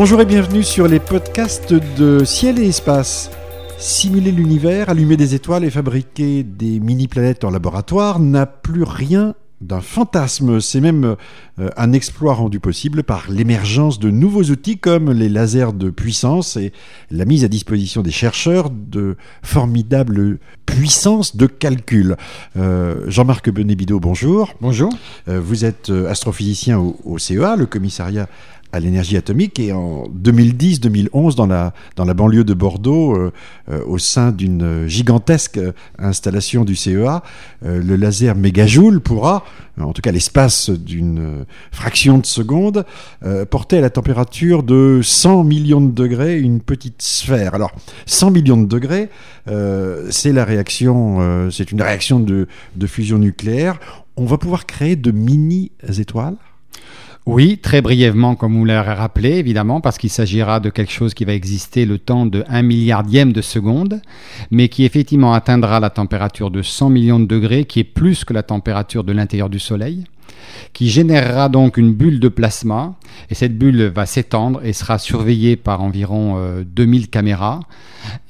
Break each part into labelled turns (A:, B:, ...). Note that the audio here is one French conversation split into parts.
A: Bonjour et bienvenue sur les podcasts de Ciel et Espace. Simuler l'univers, allumer des étoiles et fabriquer des mini-planètes en laboratoire n'a plus rien d'un fantasme. C'est même euh, un exploit rendu possible par l'émergence de nouveaux outils comme les lasers de puissance et la mise à disposition des chercheurs de formidables puissances de calcul. Euh, Jean-Marc Benébido, bonjour.
B: Bonjour.
A: Euh, vous êtes astrophysicien au, au CEA, le commissariat à l'énergie atomique et en 2010-2011 dans la, dans la banlieue de Bordeaux euh, euh, au sein d'une gigantesque installation du CEA euh, le laser mégajoule pourra en tout cas l'espace d'une fraction de seconde porter à la température de 100 millions de degrés une petite sphère. Alors 100 millions de degrés c'est la réaction c'est une réaction de, de fusion nucléaire. On va pouvoir créer de mini étoiles
B: oui, très brièvement, comme vous l'avez rappelé, évidemment, parce qu'il s'agira de quelque chose qui va exister le temps de 1 milliardième de seconde, mais qui effectivement atteindra la température de 100 millions de degrés, qui est plus que la température de l'intérieur du Soleil, qui générera donc une bulle de plasma, et cette bulle va s'étendre et sera surveillée par environ 2000 euh, caméras,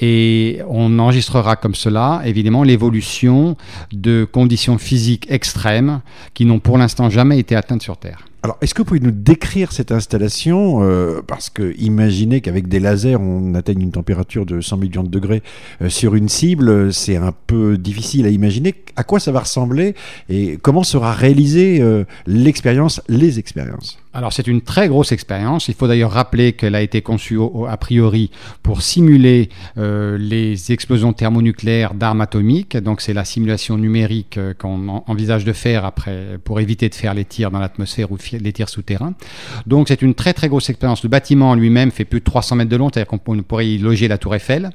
B: et on enregistrera comme cela, évidemment, l'évolution de conditions physiques extrêmes qui n'ont pour l'instant jamais été atteintes sur Terre.
A: Alors, est-ce que vous pouvez nous décrire cette installation euh, Parce que imaginez qu'avec des lasers, on atteigne une température de 100 millions de degrés euh, sur une cible, c'est un peu difficile à imaginer. À quoi ça va ressembler et comment sera réalisée euh, l'expérience, les expériences?
B: Alors c'est une très grosse expérience. Il faut d'ailleurs rappeler qu'elle a été conçue a priori pour simuler les explosions thermonucléaires d'armes atomiques. Donc c'est la simulation numérique qu'on envisage de faire après pour éviter de faire les tirs dans l'atmosphère ou les tirs souterrains. Donc c'est une très très grosse expérience. Le bâtiment lui-même fait plus de 300 mètres de long, c'est-à-dire qu'on pourrait y loger la tour Eiffel.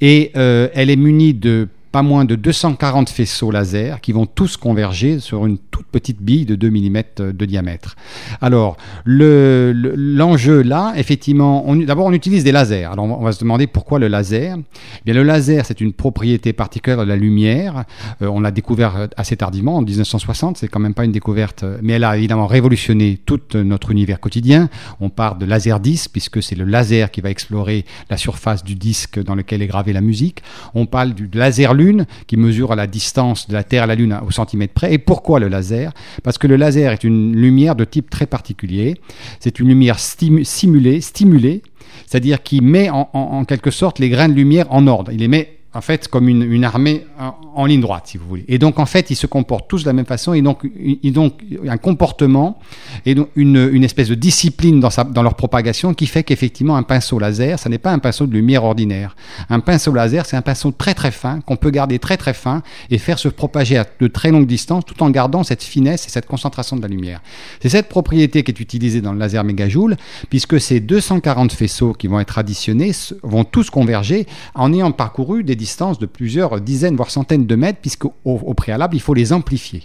B: Et euh, elle est munie de pas moins de 240 faisceaux laser qui vont tous converger sur une toute petite bille de 2 mm de diamètre. Alors, l'enjeu là, effectivement, d'abord on utilise des lasers. Alors on va se demander pourquoi le laser? Eh bien, le laser, c'est une propriété particulière de la lumière. Euh, on l'a découvert assez tardivement, en 1960. C'est quand même pas une découverte, mais elle a évidemment révolutionné tout notre univers quotidien. On part de laser 10 puisque c'est le laser qui va explorer la surface du disque dans lequel est gravée la musique. On parle du laser lune qui mesure à la distance de la Terre à la Lune au centimètre près. Et pourquoi le laser? Parce que le laser est une lumière de type très particulier. C'est une lumière simulée, stimulée, c'est-à-dire qui met en, en, quelque sorte les grains de lumière en ordre. Il les met en fait comme une, armée en, ligne droite, si vous voulez. Et donc en fait, ils se comportent tous de la même façon, et donc, ils donc un comportement et donc une, espèce de discipline dans, leur propagation qui fait qu'effectivement un pinceau laser, ça n'est pas un pinceau de lumière ordinaire. Un pinceau laser, c'est un pinceau très très fin qu'on peut garder très très fin et faire se propager à de très longues distances tout en gardant cette finesse et cette concentration de la lumière. C'est cette propriété qui est utilisée dans le laser mégajoule, puisque ces 240 faisceaux qui vont être additionnés vont tous converger en ayant parcouru des distance de plusieurs dizaines, voire centaines de mètres, puisqu'au au préalable, il faut les amplifier.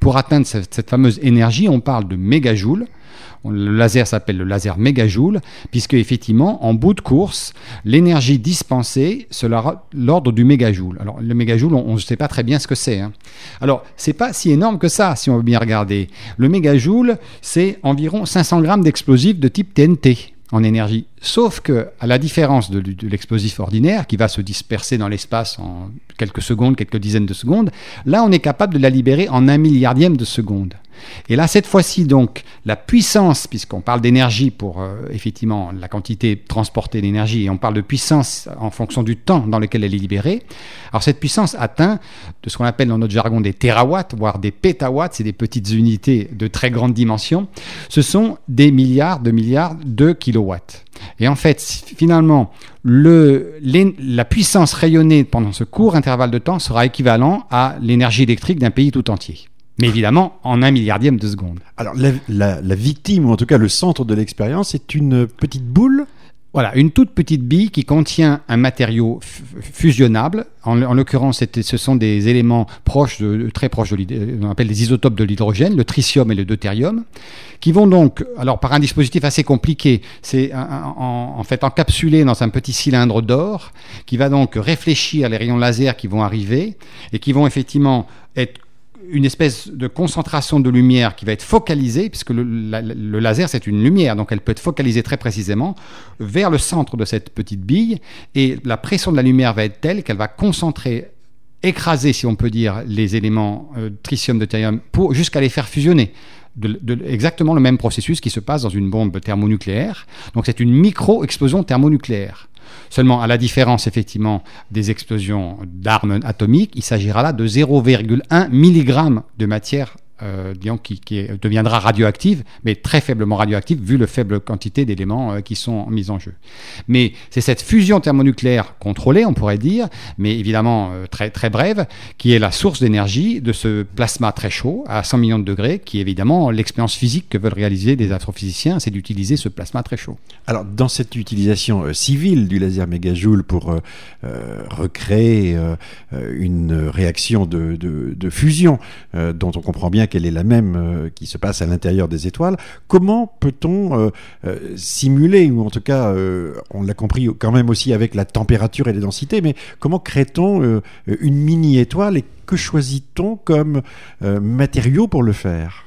B: Pour atteindre cette, fameuse énergie, on parle de mégajoules. Le laser s'appelle le laser mégajoule, puisque effectivement, en bout de course, l'énergie dispensée sera l'ordre du mégajoule. Alors, le mégajoule, on ne sait pas très bien ce que c'est. Hein. Alors, c'est pas si énorme que ça, si on veut bien regarder. Le mégajoule, c'est environ 500 grammes d'explosifs de type TNT en énergie. Sauf que, à la différence de, l'explosif ordinaire, qui va se disperser dans l'espace en quelques secondes, quelques dizaines de secondes, là, on est capable de la libérer en un milliardième de seconde. Et là, cette fois-ci, donc, la puissance, puisqu'on parle d'énergie pour euh, effectivement la quantité transportée d'énergie, et on parle de puissance en fonction du temps dans lequel elle est libérée. Alors, cette puissance atteint de ce qu'on appelle dans notre jargon des térawatts, voire des pétawatts, c'est des petites unités de très grande dimension. Ce sont des milliards de milliards de kilowatts. Et en fait, finalement, le, la puissance rayonnée pendant ce court intervalle de temps sera équivalent à l'énergie électrique d'un pays tout entier mais évidemment en un milliardième de seconde.
A: Alors la, victime, ou en tout cas le centre de l'expérience, est une petite boule?
B: Voilà, une toute petite bille qui contient un matériau fusionnable. En, l'occurrence, ce sont des éléments proches de, très proches de on appelle les isotopes de l'hydrogène, le tritium et le deutérium, qui vont donc, alors par un dispositif assez compliqué, c'est en, en, fait encapsulé dans un petit cylindre d'or, qui va donc réfléchir les rayons laser qui vont arriver et qui vont effectivement être une espèce de concentration de lumière qui va être focalisée, puisque le, laser c'est une lumière, donc elle peut être focalisée très précisément vers le centre de cette petite bille, et la pression de la lumière va être telle qu'elle va concentrer, écraser, si on peut dire, les éléments euh, tritium deutérium jusqu'à les faire fusionner. Exactement le même processus qui se passe dans une bombe thermonucléaire. Donc c'est une micro-explosion thermonucléaire. Seulement, à la différence effectivement des explosions d'armes atomiques, il s'agira là de 0,1 mg de matière euh, qui, deviendra radioactive, mais très faiblement radioactive vu le faible quantité d'éléments euh, qui sont mis en jeu. Mais c'est cette fusion thermonucléaire contrôlée, on pourrait dire, mais évidemment euh, très, très brève, qui est la source d'énergie de ce plasma très chaud à 100 millions de degrés, qui est évidemment l'expérience physique que veulent réaliser des astrophysiciens, c'est d'utiliser ce plasma très chaud.
A: Alors, dans cette utilisation civile du laser mégajoule pour recréer une réaction de, de fusion, dont on comprend bien qu'elle est la même euh, qui se passe à l'intérieur des étoiles, comment peut-on euh, euh, simuler, ou en tout cas, on l'a compris quand même aussi avec la température et les densités, mais comment crée-t-on une mini-étoile et que choisit-on comme matériaux pour le faire?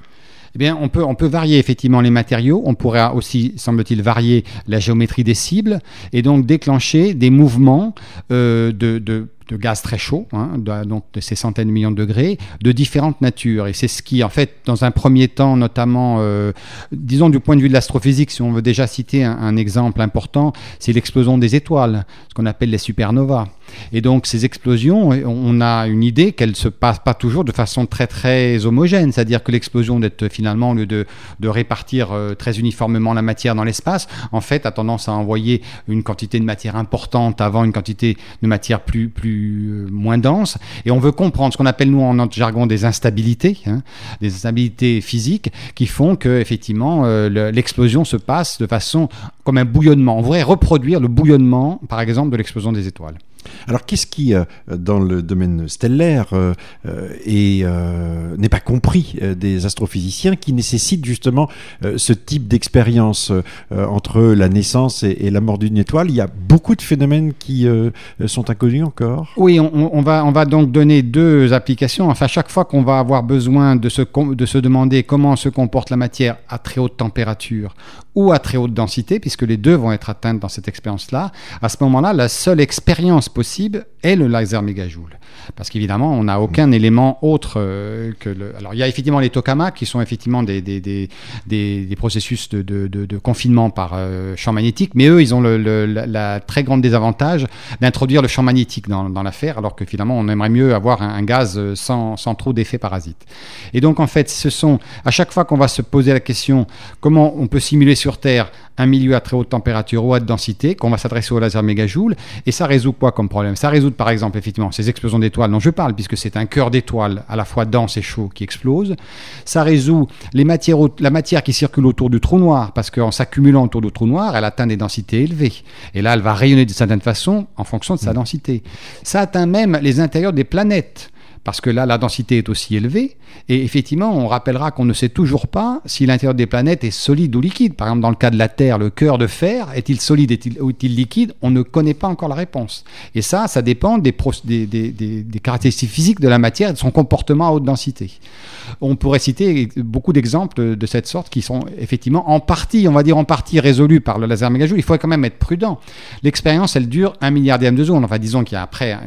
B: Eh bien, on peut, on peut varier effectivement les matériaux. On pourrait aussi, semble-t-il, varier la géométrie des cibles et donc déclencher des mouvements de de gaz très chaud, hein, donc de ces centaines de millions de degrés, de différentes natures. Et c'est ce qui, en fait, dans un premier temps, notamment, euh, disons du point de vue de l'astrophysique, si on veut déjà citer un, exemple important, c'est l'explosion des étoiles, ce qu'on appelle les supernovas. Et donc ces explosions, on a une idée qu'elles ne se passent pas toujours de façon très très homogène, c'est-à-dire que l'explosion d'être finalement, au lieu de, de répartir euh, très uniformément la matière dans l'espace, en fait a tendance à envoyer une quantité de matière importante avant une quantité de matière plus euh, moins dense. Et on veut comprendre ce qu'on appelle, nous, en notre jargon, des instabilités, hein, des instabilités physiques qui font que, effectivement, euh, l'explosion se passe de façon comme un bouillonnement. On voudrait reproduire le bouillonnement, par exemple, de l'explosion des étoiles.
A: Alors qu'est-ce qui, euh, dans le domaine stellaire, euh, n'est pas compris des astrophysiciens qui nécessite justement ce type d'expérience entre la naissance et, la mort d'une étoile? Il y a beaucoup de phénomènes qui sont inconnus encore
B: Oui, on, va, on va donc donner deux applications. Enfin, chaque fois qu'on va avoir besoin de se, de se demander comment se comporte la matière à très haute température ou à très haute densité, puisque les deux vont être atteintes dans cette expérience-là, à ce moment-là, la seule expérience possible est le laser mégajoule. Parce qu'évidemment, on n'a aucun élément autre euh, que le. Alors, il y a effectivement les tokamaks qui sont effectivement des, des, des, des, processus de, de, de, confinement par euh, champ magnétique, mais eux, ils ont le, la, très grande désavantage d'introduire le champ magnétique dans, dans l'affaire, alors que finalement, on aimerait mieux avoir un, un gaz sans, sans trop d'effets parasites. Et donc, en fait, ce sont à chaque fois qu'on va se poser la question comment on peut simuler sur Terre un milieu à très haute température ou à haute densité, qu'on va s'adresser au laser mégajoule. Et ça résout quoi comme problème? Ça résout par exemple effectivement ces explosions d'étoiles dont je parle, puisque c'est un cœur d'étoiles à la fois dense et chaud qui explose. Ça résout les matières, la matière qui circule autour du trou noir, parce qu'en s'accumulant autour du trou noir, elle atteint des densités élevées. Et là, elle va rayonner d'une certaine façon en fonction de sa mmh. densité. Ça atteint même les intérieurs des planètes parce que là, la densité est aussi élevée. Et effectivement, on rappellera qu'on ne sait toujours pas si l'intérieur des planètes est solide ou liquide. Par exemple, dans le cas de la Terre, le cœur de fer, est-il solide ou est-il liquide? On ne connaît pas encore la réponse. Et ça, ça dépend des, des, caractéristiques physiques de la matière et de son comportement à haute densité. On pourrait citer beaucoup d'exemples de cette sorte qui sont effectivement en partie, on va dire en partie résolus par le laser mégajoule. Il faut quand même être prudent. L'expérience, elle dure un milliardième de seconde. Enfin, disons qu'il y a après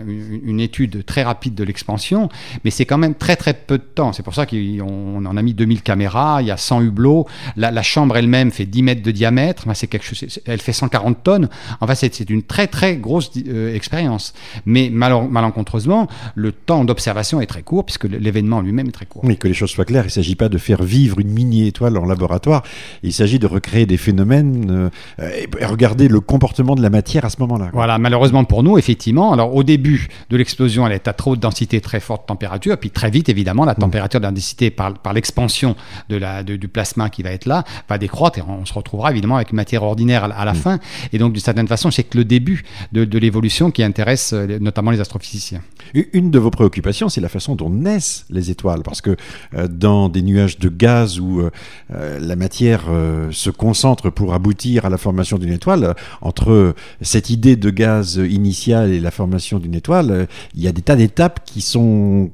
B: une étude très rapide de l'expansion mais c'est quand même très très peu de temps. C'est pour ça qu'on en a mis 2000 caméras, il y a 100 hublots, la, chambre elle-même fait 10 mètres de diamètre, c'est quelque chose, elle fait 140 tonnes. Enfin, c'est une très très grosse euh, expérience. Mais malencontreusement, le temps d'observation est très court puisque l'événement lui-même est très court.
A: Oui, que les choses soient claires, il ne s'agit pas de faire vivre une mini-étoile en laboratoire, il s'agit de recréer des phénomènes euh, et regarder le comportement de la matière à ce moment-là.
B: Voilà, malheureusement pour nous, effectivement, alors au début de l'explosion, elle est à trop de densité très forte température, et puis très vite, évidemment, la mm. température d'indicité par, par l'expansion de la, du plasma qui va être là va décroître, et on se retrouvera évidemment avec une matière ordinaire à, la mm. fin. Et donc, d'une certaine façon, c'est que le début de, de l'évolution qui intéresse euh, notamment les astrophysiciens.
A: Une de vos préoccupations, c'est la façon dont naissent les étoiles, parce que euh, dans des nuages de gaz où euh, la matière se concentre pour aboutir à la formation d'une étoile, entre cette idée de gaz initial et la formation d'une étoile, il y a des tas d'étapes qui sont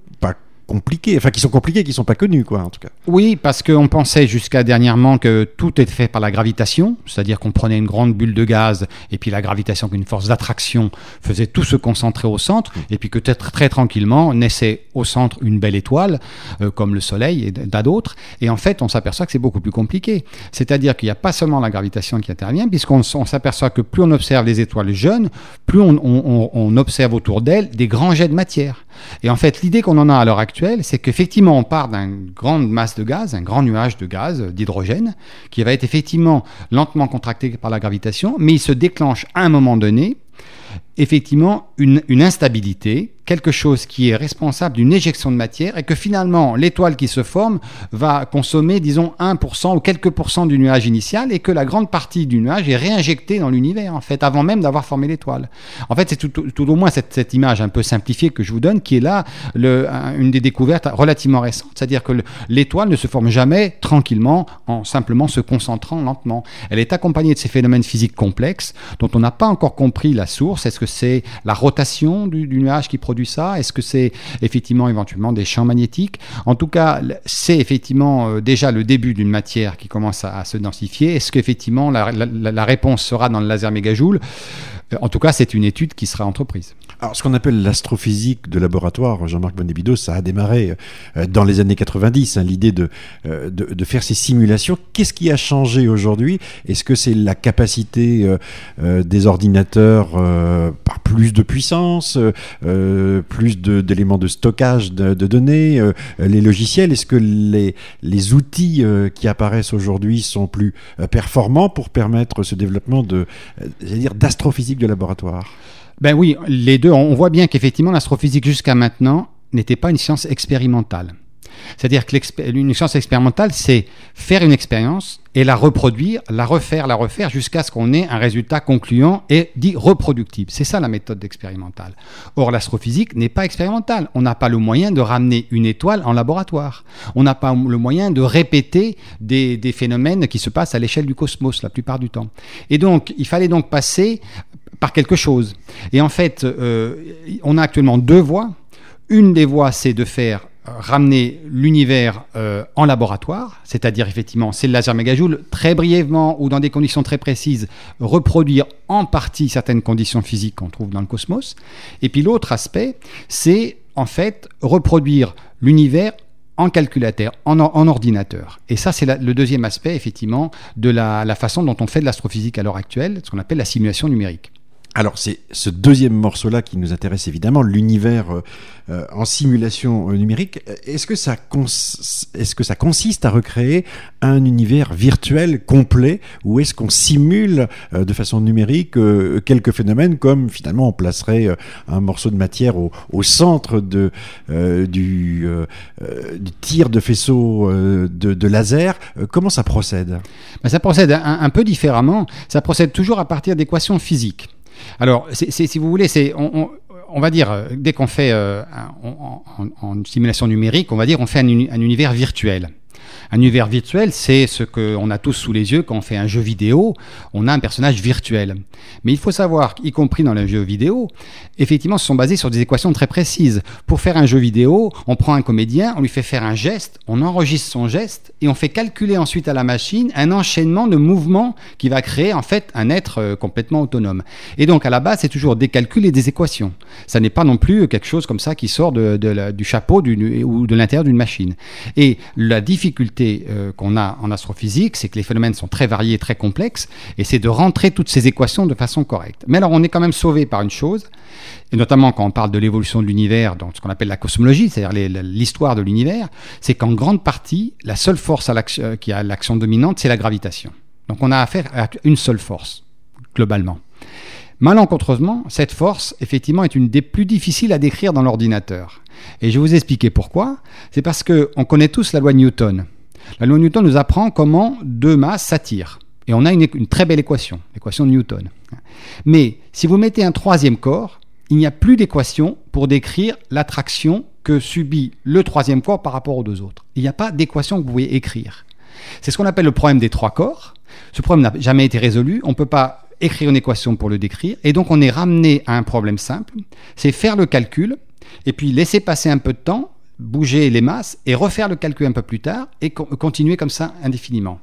A: compliqués, enfin qui sont compliqués, qui sont pas connus, quoi, en tout cas.
B: Oui, parce qu'on pensait jusqu'à dernièrement que tout était fait par la gravitation, c'est-à-dire qu'on prenait une grande bulle de gaz et puis la gravitation, qu'une force d'attraction faisait tout se concentrer au centre, et puis que très, très tranquillement naissait au centre une belle étoile, euh, comme le Soleil et d'autres. Et en fait, on s'aperçoit que c'est beaucoup plus compliqué. C'est-à-dire qu'il n'y a pas seulement la gravitation qui intervient, puisqu'on s'aperçoit que plus on observe les étoiles jeunes, plus on, observe autour d'elles des grands jets de matière. Et en fait, l'idée qu'on en a à l'heure actuelle, c'est qu'effectivement, on part d'une grande masse de gaz, un grand nuage de gaz, euh, d'hydrogène, qui va être effectivement lentement contracté par la gravitation, mais il se déclenche à un moment donné, effectivement, une, une instabilité quelque chose qui est responsable d'une éjection de matière et que finalement l'étoile qui se forme va consommer disons 1% ou quelques pourcents du nuage initial et que la grande partie du nuage est réinjectée dans l'univers en fait avant même d'avoir formé l'étoile. En fait c'est tout, au moins cette, cette, image un peu simplifiée que je vous donne qui est là le, une des découvertes relativement récentes, c'est-à-dire que l'étoile ne se forme jamais tranquillement en simplement se concentrant lentement. Elle est accompagnée de ces phénomènes physiques complexes dont on n'a pas encore compris la source. Que c'est la rotation du, nuage qui produit ça? Est-ce que c'est effectivement éventuellement des champs magnétiques? En tout cas, c'est effectivement euh, déjà le début d'une matière qui commence à, se densifier. Est-ce qu'effectivement la, la, réponse sera dans le laser mégajoule? En tout cas, c'est une étude qui sera entreprise.
A: Alors, ce qu'on appelle l'astrophysique de laboratoire, Jean-Marc Bonnebido, ça a démarré euh, dans les années 90, hein, l'idée de, de, de, faire ces simulations. Qu'est-ce qui a changé aujourd'hui? Est-ce que c'est la capacité des ordinateurs par plus de puissance plus d'éléments de, stockage de, données, euh, les logiciels? Est-ce que les, les outils euh, qui apparaissent aujourd'hui sont plus euh, performants pour permettre ce développement de, dire d'astrophysique de laboratoire
B: Ben oui, les deux. On voit bien qu'effectivement l'astrophysique jusqu'à maintenant n'était pas une science expérimentale. C'est-à-dire qu'une science expérimentale, c'est faire une expérience et la reproduire, la refaire, la refaire jusqu'à ce qu'on ait un résultat concluant et dit reproductible. C'est ça la méthode expérimentale. Or, l'astrophysique n'est pas expérimentale. On n'a pas le moyen de ramener une étoile en laboratoire. On n'a pas le moyen de répéter des, phénomènes qui se passent à l'échelle du cosmos la plupart du temps. Et donc, il fallait donc passer par quelque chose. Et en fait, euh, on a actuellement deux voies. Une des voies, c'est de faire ramener l'univers euh, en laboratoire, c'est-à-dire effectivement c'est le laser mégajoule, très brièvement ou dans des conditions très précises, reproduire en partie certaines conditions physiques qu'on trouve dans le cosmos. Et puis l'autre aspect, c'est en fait reproduire l'univers en calculateur, en, ordinateur. Et ça, c'est le deuxième aspect, effectivement, de la façon dont on fait de l'astrophysique à l'heure actuelle, ce qu'on appelle la simulation numérique.
A: Alors c'est ce deuxième morceau-là qui nous intéresse évidemment, l'univers euh, euh, en simulation euh, numérique. Est-ce que, ça consiste à recréer un univers virtuel complet ou est-ce qu'on simule de façon numérique quelques phénomènes comme finalement on placerait un morceau de matière au, au centre de, du, du, tir de faisceau de, de, laser? Comment ça procède?
B: Ben, Ça procède un peu différemment. Ça procède toujours à partir d'équations physiques. Alors, si vous voulez, c'est on, va dire, euh, dès qu'on fait euh, en, simulation numérique, on va dire, on fait un univers virtuel. Un univers virtuel, c'est ce qu'on a tous sous les yeux quand on fait un jeu vidéo. On a un personnage virtuel. Mais il faut savoir, y compris dans les jeux vidéo, effectivement, ce sont basés sur des équations très précises. Pour faire un jeu vidéo, on prend un comédien, on lui fait faire un geste, on enregistre son geste et on fait calculer ensuite à la machine un enchaînement de mouvements qui va créer en fait un être euh, complètement autonome. Et donc à la base, c'est toujours des calculs et des équations. Ça n'est pas non plus quelque chose comme ça qui sort du chapeau ou de l'intérieur d'une machine. Et la difficulté euh, qu'on a en astrophysique, c'est que les phénomènes sont très variés, très complexes, et c'est de rentrer toutes ces équations de façon correcte. Mais alors on est quand même sauvé par une chose, et notamment quand on parle de l'évolution de l'univers, dans ce qu'on appelle la cosmologie, c'est-à-dire l'histoire de l'univers, c'est qu'en grande partie, la seule force euh, qui a l'action dominante, c'est la gravitation. Donc on a affaire à une seule force, globalement. Malencontreusement, cette force, effectivement, est une des plus difficiles à décrire dans l'ordinateur. Et je vais vous expliquer pourquoi. C'est parce qu'on connaît tous la loi de Newton. La loi de Newton nous apprend comment deux masses s'attirent. Et on a une, très belle équation, l'équation de Newton. Mais si vous mettez un troisième corps, il n'y a plus d'équation pour décrire l'attraction que subit le troisième corps par rapport aux deux autres. Il n'y a pas d'équation que vous pouvez écrire. C'est ce qu'on appelle le problème des trois corps. Ce problème n'a jamais été résolu. On ne peut pas écrire une équation pour le décrire. Et donc on est ramené à un problème simple. C'est faire le calcul et puis laisser passer un peu de temps bouger les masses et refaire le calcul un peu plus tard et continuer comme ça indéfiniment.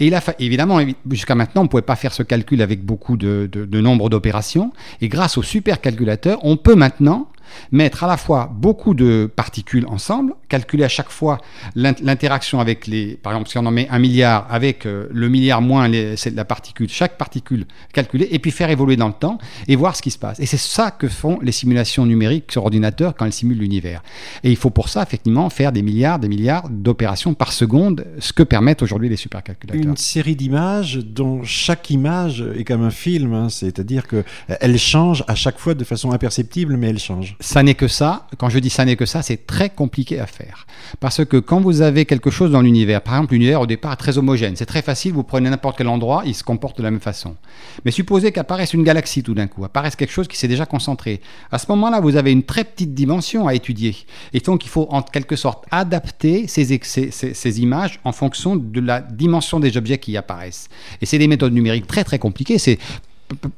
B: Et il a évidemment, jusqu'à maintenant, on ne pouvait pas faire ce calcul avec beaucoup de, de nombre d'opérations. Et grâce au supercalculateur, on peut maintenant mettre à la fois beaucoup de particules ensemble, calculer à chaque fois l'interaction avec les, par exemple, si on en met un milliard avec euh, le milliard moins la particule, chaque particule calculée, et puis faire évoluer dans le temps et voir ce qui se passe. Et c'est ça que font les simulations numériques sur ordinateur quand elles simulent l'univers. Et il faut pour ça, effectivement, faire des milliards, des milliards d'opérations par seconde, ce que permettent aujourd'hui les supercalculateurs.
A: Une série d'images dont chaque image est comme un film, hein, c'est-à-dire qu'elle change à chaque fois de façon imperceptible, mais elle change
B: ça n'est que ça. Quand je dis ça n'est que ça, c'est très compliqué à faire. Parce que quand vous avez quelque chose dans l'univers, par exemple, l'univers au départ est très homogène, c'est très facile, vous prenez n'importe quel endroit, il se comporte de la même façon. Mais supposez qu'apparaisse une galaxie tout d'un coup, apparaisse quelque chose qui s'est déjà concentré. À ce moment-là, vous avez une très petite dimension à étudier. Et donc, il faut en quelque sorte adapter ces, ces, images en fonction de la dimension des objets qui apparaissent. Et c'est des méthodes numériques très très compliquées. C'est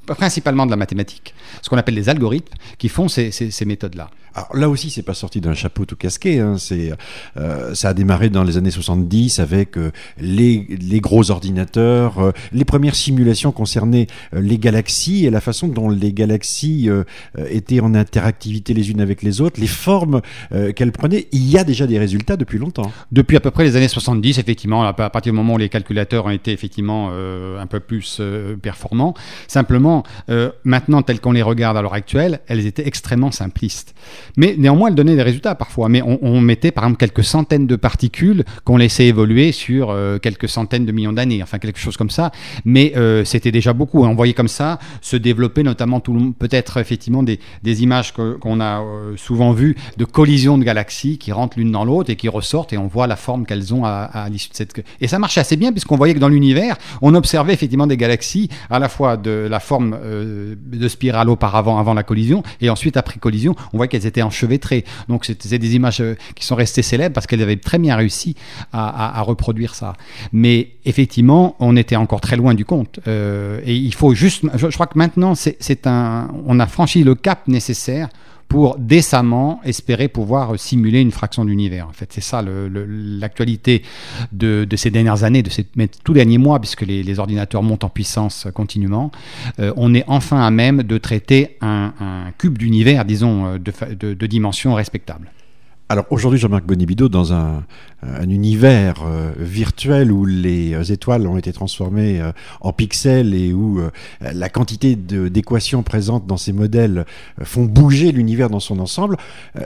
B: principalement de la mathématique, ce qu'on appelle les algorithmes, qui font ces, méthodes-là.
A: Alors là aussi, c'est pas sorti d'un chapeau tout casqué. Hein. C'est, euh, ça a démarré dans les années 70 avec euh, les, gros ordinateurs, euh, les premières simulations concernaient les galaxies et la façon dont les galaxies étaient en interactivité les unes avec les autres, les formes qu'elles prenaient. Il y a déjà des résultats depuis longtemps.
B: Depuis à peu près les années 70, effectivement, à partir du moment où les calculateurs ont été effectivement un peu plus performants, Simplement, euh, maintenant, telles qu'on les regarde à l'heure actuelle, elles étaient extrêmement simplistes. Mais néanmoins, elles donnaient des résultats parfois. Mais on, mettait par exemple quelques centaines de particules qu'on laissait évoluer sur euh, quelques centaines de millions d'années, enfin quelque chose comme ça. Mais euh, c'était déjà beaucoup. On voyait comme ça se développer notamment peut-être effectivement des, images qu'on a souvent vues de collisions de galaxies qui rentrent l'une dans l'autre et qui ressortent et on voit la forme qu'elles ont à, à l'issue de cette... Et ça marchait assez bien puisqu'on voyait que dans l'univers, on observait effectivement des galaxies à la fois de la forme euh, de spirale auparavant, avant la collision, et ensuite après collision, on voit qu'elles étaient enchevêtrées. Donc c'était des images euh, qui sont restées célèbres parce qu'elles avaient très bien réussi à, reproduire ça. Mais effectivement, on était encore très loin du compte. Euh, et il faut juste, je, je crois que maintenant, c'est un, on a franchi le cap nécessaire pour décemment espérer pouvoir simuler une fraction d'univers. En fait, c'est ça l'actualité de, ces dernières années, de ces tout derniers mois, puisque les, ordinateurs montent en puissance continuellement. Euh, on est enfin à même de traiter un, cube d'univers, disons, de, de dimensions respectables.
A: Alors aujourd'hui, Jean-Marc Bonibido, dans un, univers euh, virtuel où les euh, étoiles ont été transformées euh, en pixels et où la quantité d'équations présentes dans ces modèles font bouger l'univers dans son ensemble,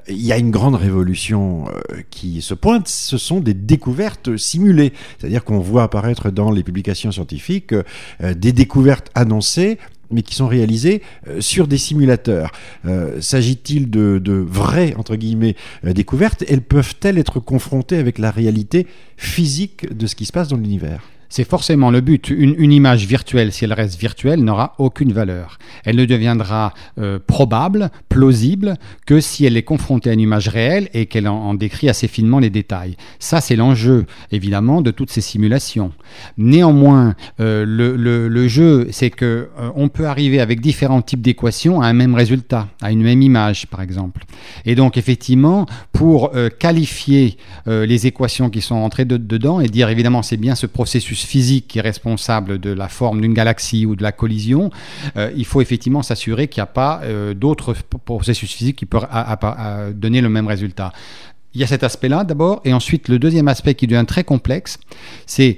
A: il y a une grande révolution qui se pointe. Ce sont des découvertes simulées, c'est-à-dire qu'on voit apparaître dans les publications scientifiques des découvertes annoncées mais qui sont réalisés euh, sur des simulateurs. Euh, s'agit-il de, vraies, entre guillemets, euh, découvertes? Elles peuvent-elles être confrontées avec la réalité physique de ce qui se passe dans l'univers?
B: C'est forcément le but. Une, image virtuelle, si elle reste virtuelle, n'aura aucune valeur. Elle ne deviendra euh, probable, plausible, que si elle est confrontée à une image réelle et qu'elle en, décrit assez finement les détails. Ça, c'est l'enjeu, évidemment, de toutes ces simulations. Néanmoins, euh, le, jeu, c'est que euh, peut arriver avec différents types d'équations à un même résultat, à une même image, par exemple. Et donc, effectivement, pour qualifier les équations qui sont entrées dedans et dire, évidemment, c'est bien ce processus physique qui est responsable de la forme d'une galaxie ou de la collision, euh, il faut effectivement s'assurer qu'il n'y a pas euh, d'autres processus physiques qui peuvent donner le même résultat. Il y a cet aspect-là d'abord, et ensuite le deuxième aspect qui devient très complexe, c'est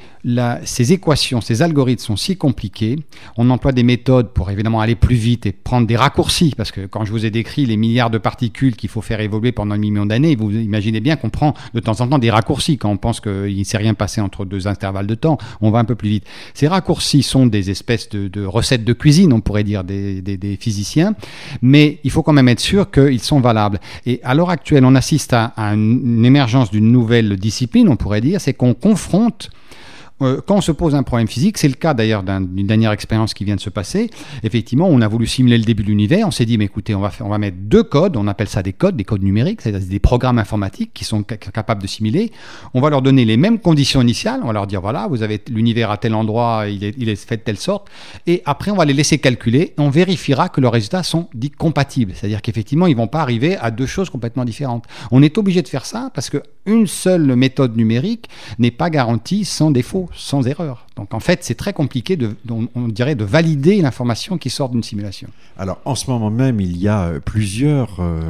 B: ces équations, ces algorithmes sont si compliqués, on emploie des méthodes pour évidemment aller plus vite et prendre des raccourcis, parce que quand je vous ai décrit les milliards de particules qu'il faut faire évoluer pendant un million d'années, vous imaginez bien qu'on prend de temps en temps des raccourcis quand on pense qu'il ne s'est rien passé entre deux intervalles de temps, on va un peu plus vite. Ces raccourcis sont des espèces de, recettes de cuisine, on pourrait dire, des, physiciens, mais il faut quand même être sûr qu'ils sont valables. Et à l'heure actuelle, on assiste à une émergence d'une nouvelle discipline, on pourrait dire, c'est qu'on confronte euh, quand on se pose un problème physique, c'est le cas d'ailleurs d'une dernière expérience qui vient de se passer. Effectivement, on a voulu simuler le début de l'univers. On s'est dit, mais écoutez, on va, faire, on mettre deux codes. On appelle ça des codes, des codes numériques, c'est-à-dire des programmes informatiques qui sont capables de simuler. On va leur donner les mêmes conditions initiales. On va leur dire, voilà, vous avez l'univers à tel endroit, il est, fait de telle sorte. Et après, on va les laisser calculer. On vérifiera que leurs résultats sont dits compatibles. C'est-à-dire qu'effectivement, ils vont pas arriver à deux choses complètement différentes. On est obligé de faire ça parce qu'une seule méthode numérique n'est pas garantie sans défaut, sans erreur. Donc en fait, c'est très compliqué, de, on, dirait, de valider l'information qui sort d'une simulation.
A: Alors en ce moment même, il y a euh, plusieurs euh,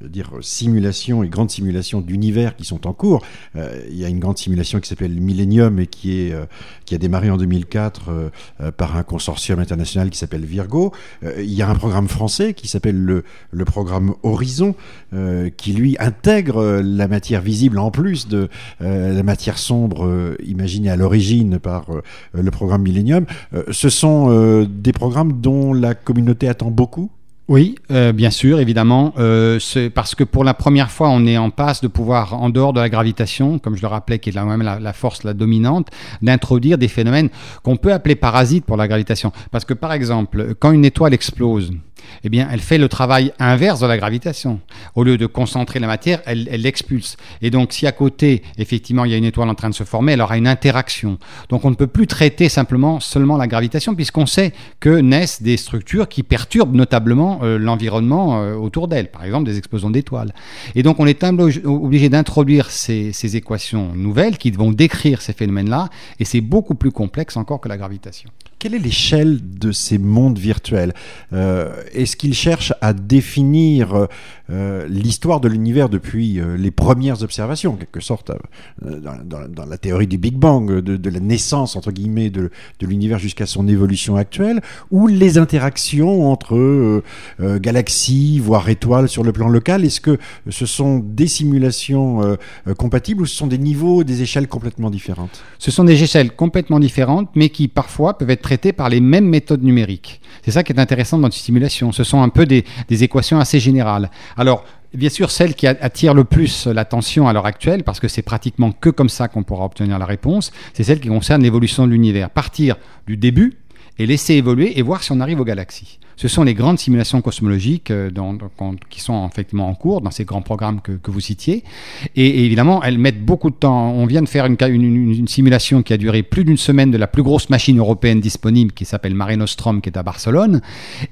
A: dire, simulations et grandes simulations d'univers qui sont en cours. Euh, il y a une grande simulation qui s'appelle Millennium et qui, est, qui a démarré en 2004 par un consortium international qui s'appelle Virgo. il y a un programme français qui s'appelle le, programme Horizon, qui lui intègre la matière visible en plus de la matière sombre imaginée à l'origine par le programme Millennium. Euh, ce sont euh, des programmes dont la communauté attend beaucoup?
B: Oui, bien sûr, évidemment. parce que pour la première fois, on est en passe de pouvoir, en dehors de la gravitation, comme je le rappelais, qui est la, même la, force la dominante, d'introduire des phénomènes qu'on peut appeler parasites pour la gravitation. Parce que par exemple, quand une étoile explose, eh bien, elle fait le travail inverse de la gravitation. Au lieu de concentrer la matière, elle l'expulse. Et donc, si à côté, effectivement, il y a une étoile en train de se former, elle aura une interaction. Donc, on ne peut plus traiter simplement seulement la gravitation, puisqu'on sait que naissent des structures qui perturbent notablement euh, l'environnement euh, autour d'elle, par exemple des explosions d'étoiles. Et donc, on est obligé d'introduire ces équations nouvelles qui vont décrire ces phénomènes-là, et c'est beaucoup plus complexe encore que la gravitation.
A: Quelle est l'échelle de ces mondes virtuels? Euh, Est-ce qu'ils cherchent à définir euh, l'histoire de l'univers depuis euh, les premières observations, en quelque sorte, dans, la théorie du Big Bang, de, la naissance, entre guillemets, de, l'univers jusqu'à son évolution actuelle, ou les interactions entre galaxies, voire étoiles sur le plan local Est-ce que ce sont des simulations compatibles ou ce sont des niveaux, des échelles complètement différentes?
B: Ce sont des échelles complètement différentes, mais qui parfois peuvent être par les mêmes méthodes numériques. C'est ça qui est intéressant dans une simulation. Ce sont un peu des, équations assez générales. Bien sûr, celle qui attire le plus l'attention à l'heure actuelle, parce que c'est pratiquement que comme ça qu'on pourra obtenir la réponse, c'est celle qui concerne l'évolution de l'univers. Partir du début et laisser évoluer et voir si on arrive aux galaxies. Ce sont les grandes simulations cosmologiques euh, qui sont effectivement en cours dans ces grands programmes que, vous citiez. Et, évidemment, elles mettent beaucoup de temps. On vient de faire une, simulation qui a duré plus d'une semaine de la plus grosse machine européenne disponible qui s'appelle Mare Nostrum, qui est à Barcelone.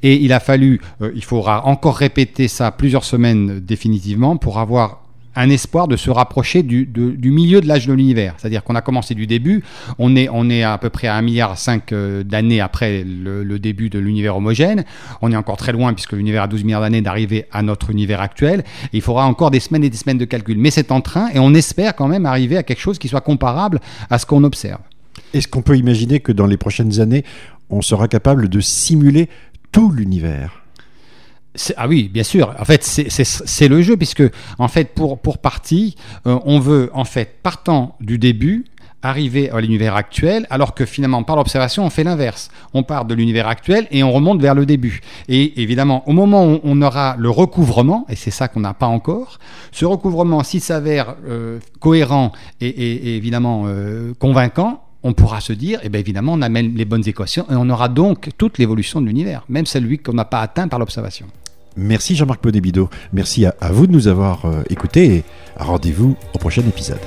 B: Et il a fallu, euh, il faudra encore répéter ça plusieurs semaines définitivement pour avoir un espoir de se rapprocher du, milieu de l'âge de l'univers. C'est-à-dire qu'on a commencé du début, on est, on est à peu près à 1,5 milliard euh, d'années après le, début de l'univers homogène. On est encore très loin, puisque l'univers a 12 milliards d'années, d'arriver à notre univers actuel. il faudra encore des semaines et des semaines de calcul. Mais c'est en train, et on espère quand même arriver à quelque chose qui soit comparable à ce qu'on observe.
A: Est-ce qu'on peut imaginer que dans les prochaines années, on sera capable de simuler tout l'univers?
B: Ah oui, bien sûr. En fait, c'est le jeu, puisque, en fait, pour, pour partie, euh, on veut, en fait, partant du début, arriver à l'univers actuel, alors que finalement, par l'observation, on fait l'inverse. On part de l'univers actuel et on remonte vers le début. Et évidemment, au moment où on aura le recouvrement, et c'est ça qu'on n'a pas encore, ce recouvrement, s'il s'avère euh, cohérent et, évidemment euh, convaincant, on pourra se dire, eh bien évidemment, on amène les bonnes équations et on aura donc toute l'évolution de l'univers, même celui qu'on n'a pas atteint par l'observation.
A: Merci Jean-Marc Podébido. Merci à, vous de nous avoir euh, écoutés et rendez-vous au prochain épisode.